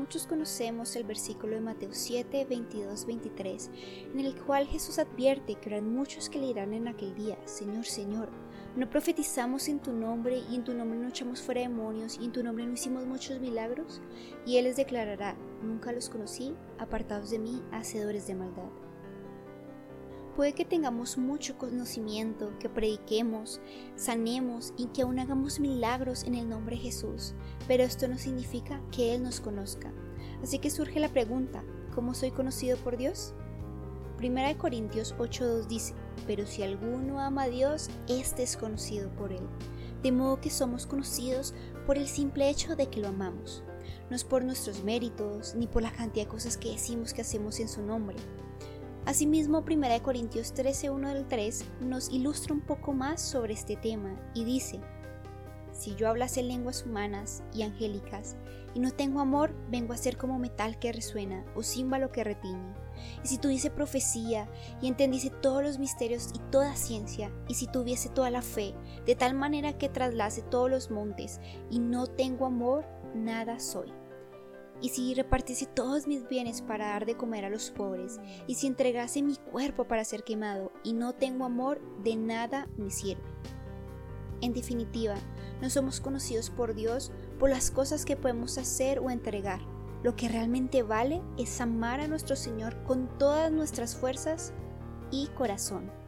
Muchos conocemos el versículo de Mateo 7, 22, 23, en el cual Jesús advierte que habrán muchos que le dirán en aquel día, Señor, Señor, ¿no profetizamos en tu nombre y en tu nombre no echamos fuera demonios y en tu nombre no hicimos muchos milagros? Y Él les declarará, nunca los conocí, apartados de mí, hacedores de maldad. Puede que tengamos mucho conocimiento, que prediquemos, sanemos y que aún hagamos milagros en el nombre de Jesús, pero esto no significa que Él nos conozca. Así que surge la pregunta, ¿cómo soy conocido por Dios? Primera de Corintios 8.2 dice, pero si alguno ama a Dios, éste es conocido por Él. De modo que somos conocidos por el simple hecho de que lo amamos. No es por nuestros méritos, ni por la cantidad de cosas que decimos que hacemos en su nombre. Asimismo, 1 Corintios 13, 1 del 3 nos ilustra un poco más sobre este tema y dice, Si yo hablase lenguas humanas y angélicas y no tengo amor, vengo a ser como metal que resuena o címbalo que retiñe. Y si tuviese profecía y entendiese todos los misterios y toda ciencia, y si tuviese toda la fe, de tal manera que traslase todos los montes, y no tengo amor, nada soy. Y si repartiese todos mis bienes para dar de comer a los pobres, y si entregase mi cuerpo para ser quemado, y no tengo amor, de nada me sirve. En definitiva, no somos conocidos por Dios por las cosas que podemos hacer o entregar. Lo que realmente vale es amar a nuestro Señor con todas nuestras fuerzas y corazón.